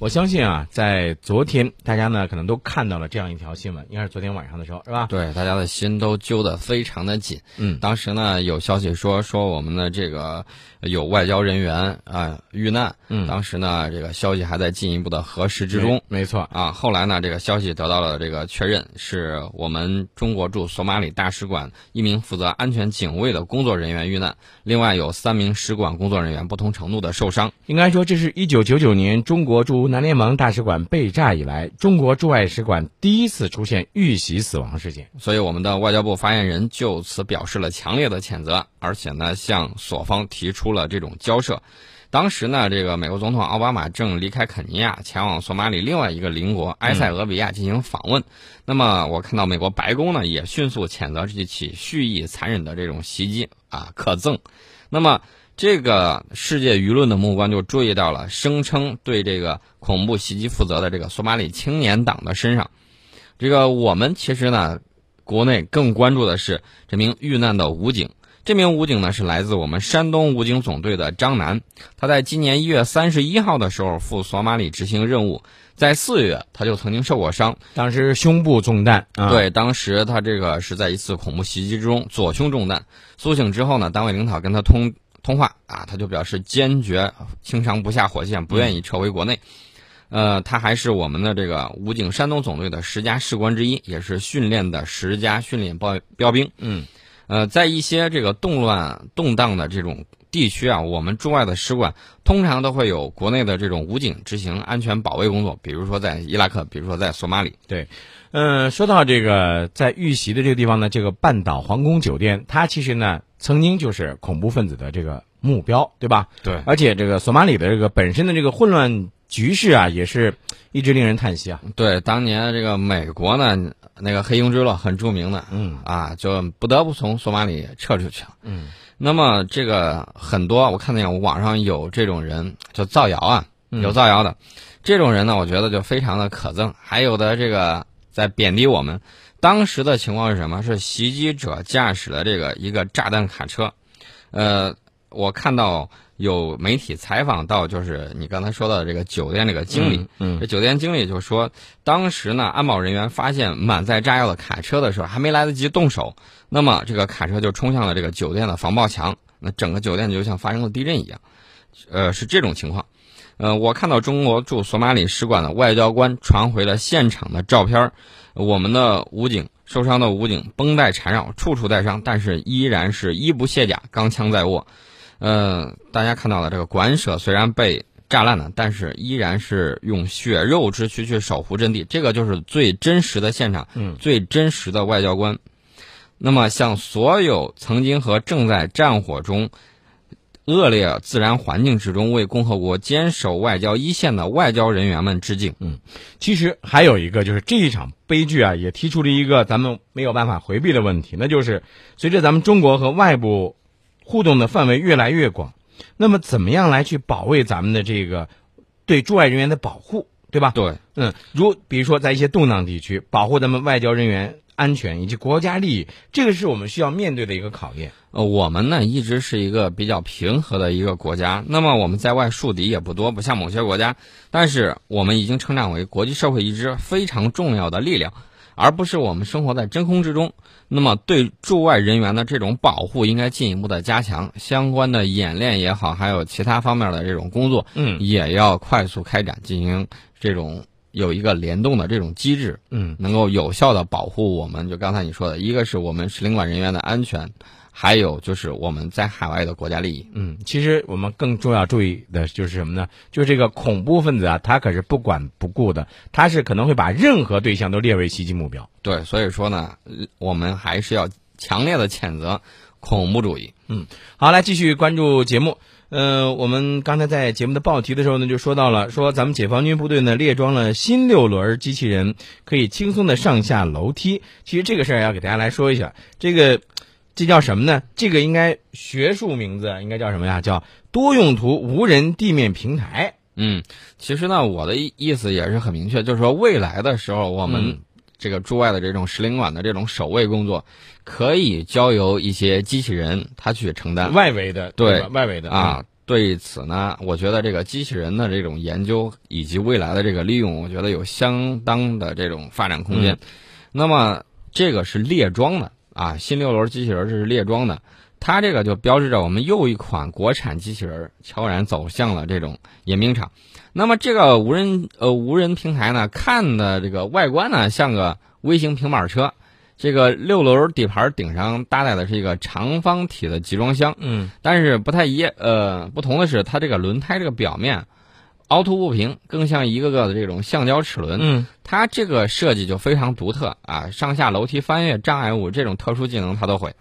我相信啊，在昨天大家呢可能都看到了这样一条新闻，应该是昨天晚上的时候，是吧？对，大家的心都揪得非常的紧。嗯，当时呢有消息说说我们的这个有外交人员啊遇难。嗯，当时呢这个消息还在进一步的核实之中。没错啊，后来呢这个消息得到了这个确认，是我们中国驻索马里大使馆一名负责安全警卫的工作人员遇难，另外有三名使馆工作人员不同程度的受伤。应该说，这是一九九九年中国驻南联盟大使馆被炸以来，中国驻外使馆第一次出现遇袭死亡事件。所以，我们的外交部发言人就此表示了强烈的谴责，而且呢，向所方提出了这种交涉。当时呢，这个美国总统奥巴马正离开肯尼亚，前往索马里另外一个邻国埃塞俄比亚进行访问。那么，我看到美国白宫呢也迅速谴责这起蓄意残忍的这种袭击啊，可憎。那么。这个世界舆论的目光就注意到了声称对这个恐怖袭击负责的这个索马里青年党的身上。这个我们其实呢，国内更关注的是这名遇难的武警。这名武警呢是来自我们山东武警总队的张楠。他在今年一月三十一号的时候赴索马里执行任务，在四月他就曾经受过伤，当时胸部中弹。对，当时他这个是在一次恐怖袭击之中左胸中弹。苏醒之后呢，单位领导跟他通。通话啊，他就表示坚决轻伤不下火线，不愿意撤回国内。呃，他还是我们的这个武警山东总队的十佳士官之一，也是训练的十佳训练标标兵。嗯，呃，在一些这个动乱动荡的这种地区啊，我们驻外的使馆通常都会有国内的这种武警执行安全保卫工作，比如说在伊拉克，比如说在索马里。对，嗯，说到这个在遇袭的这个地方呢，这个半岛皇宫酒店，它其实呢。曾经就是恐怖分子的这个目标，对吧？对。而且这个索马里的这个本身的这个混乱局势啊，也是一直令人叹息啊。对，当年这个美国呢，那个黑鹰坠落很著名的，嗯啊，就不得不从索马里撤出去了。嗯。那么这个很多，我看见网上有这种人就造谣啊，有造谣的，这种人呢，我觉得就非常的可憎。还有的这个在贬低我们。当时的情况是什么？是袭击者驾驶的这个一个炸弹卡车，呃，我看到有媒体采访到，就是你刚才说到的这个酒店这个经理，嗯，这酒店经理就说，当时呢，安保人员发现满载炸药的卡车的时候，还没来得及动手，那么这个卡车就冲向了这个酒店的防爆墙，那整个酒店就像发生了地震一样，呃，是这种情况。呃，我看到中国驻索马里使馆的外交官传回了现场的照片我们的武警受伤的武警绷带缠绕，处处带伤，但是依然是衣不卸甲，钢枪在握。呃，大家看到了这个馆舍虽然被炸烂了，但是依然是用血肉之躯去守护阵地，这个就是最真实的现场，嗯，最真实的外交官。那么，向所有曾经和正在战火中。恶劣自然环境之中为共和国坚守外交一线的外交人员们致敬。嗯，其实还有一个就是这一场悲剧啊，也提出了一个咱们没有办法回避的问题，那就是随着咱们中国和外部互动的范围越来越广，那么怎么样来去保卫咱们的这个对驻外人员的保护，对吧？对，嗯，如比如说在一些动荡地区，保护咱们外交人员。安全以及国家利益，这个是我们需要面对的一个考验。呃，我们呢一直是一个比较平和的一个国家，那么我们在外树敌也不多，不像某些国家。但是我们已经成长为国际社会一支非常重要的力量，而不是我们生活在真空之中。那么对驻外人员的这种保护应该进一步的加强，相关的演练也好，还有其他方面的这种工作，嗯，也要快速开展，进行这种。有一个联动的这种机制，嗯，能够有效的保护我们。就刚才你说的，一个是我们使领馆人员的安全，还有就是我们在海外的国家利益。嗯，其实我们更重要注意的就是什么呢？就这个恐怖分子啊，他可是不管不顾的，他是可能会把任何对象都列为袭击目标。对，所以说呢，我们还是要强烈的谴责恐怖主义。嗯，好，来继续关注节目。呃，我们刚才在节目的报题的时候呢，就说到了，说咱们解放军部队呢列装了新六轮机器人，可以轻松的上下楼梯。其实这个事儿要给大家来说一下，这个这叫什么呢？这个应该学术名字应该叫什么呀？叫多用途无人地面平台。嗯，其实呢，我的意意思也是很明确，就是说未来的时候我们。这个驻外的这种使领馆的这种守卫工作，可以交由一些机器人他去承担外围的对外围的啊。对此呢，我觉得这个机器人的这种研究以及未来的这个利用，我觉得有相当的这种发展空间。那么这个是列装的啊，新六轮机器人这是列装的，它这个就标志着我们又一款国产机器人悄然走向了这种演兵场。那么这个无人呃无人平台呢，看的这个外观呢像个微型平板车，这个六轮底盘顶上搭载的是一个长方体的集装箱，嗯，但是不太一呃不同的是，它这个轮胎这个表面凹凸不平，更像一个个的这种橡胶齿轮，嗯，它这个设计就非常独特啊，上下楼梯翻越障碍物这种特殊技能它都会。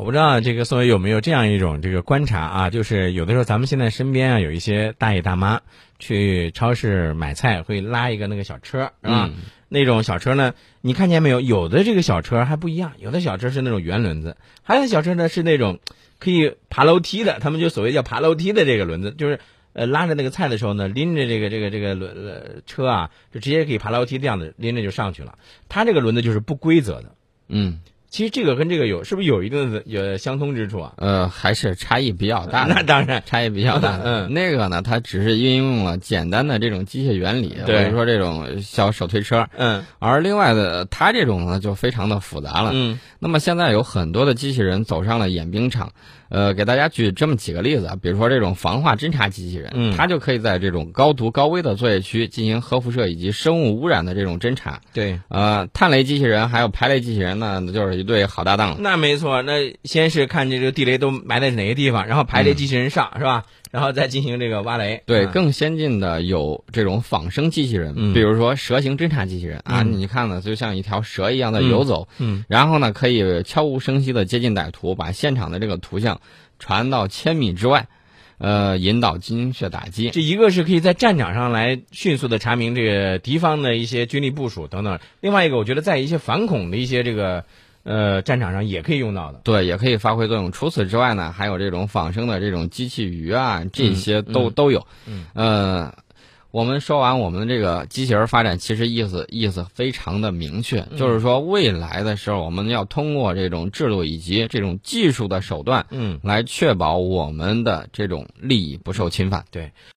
我不知道这个宋伟有没有这样一种这个观察啊，就是有的时候咱们现在身边啊有一些大爷大妈去超市买菜会拉一个那个小车，是吧？那种小车呢，你看见没有？有的这个小车还不一样，有的小车是那种圆轮子，还有小车呢是那种可以爬楼梯的，他们就所谓叫爬楼梯的这个轮子，就是呃拉着那个菜的时候呢，拎着这个这个这个轮呃车啊，就直接可以爬楼梯这样的拎着就上去了。它这个轮子就是不规则的，嗯。其实这个跟这个有是不是有一定的有相通之处啊？呃，还是差异比较大。那当然，差异比较大。嗯，那个呢，它只是运用了简单的这种机械原理，比如说这种小手推车。嗯，而另外的，它这种呢就非常的复杂了。嗯，那么现在有很多的机器人走上了演兵场。呃，给大家举这么几个例子啊，比如说这种防化侦察机器人，嗯，它就可以在这种高毒高危的作业区进行核辐射以及生物污染的这种侦查。对，呃，探雷机器人还有排雷机器人呢，就是一对好搭档。那没错，那先是看这个地雷都埋在哪个地方，然后排雷机器人上，是吧？然后再进行这个挖雷。对，更先进的有这种仿生机器人，嗯比如说蛇形侦察机器人啊，嗯你看呢，就像一条蛇一样的游走，嗯，然后呢，可以悄无声息的接近歹徒，把现场的这个图像传到千米之外，呃，引导精确打击。这一个是可以在战场上来迅速的查明这个敌方的一些军力部署等等，另外一个我觉得在一些反恐的一些这个呃战场上也可以用到的。对，也可以发挥作用。除此之外呢，还有这种仿生的这种机器鱼啊，这些都、嗯都有。嗯，呃，我们说完我们的这个机器人发展，其实意思意思非常的明确，嗯就是说未来的时候，我们要通过这种制度以及这种技术的手段，嗯，来确保我们的这种利益不受侵犯。对。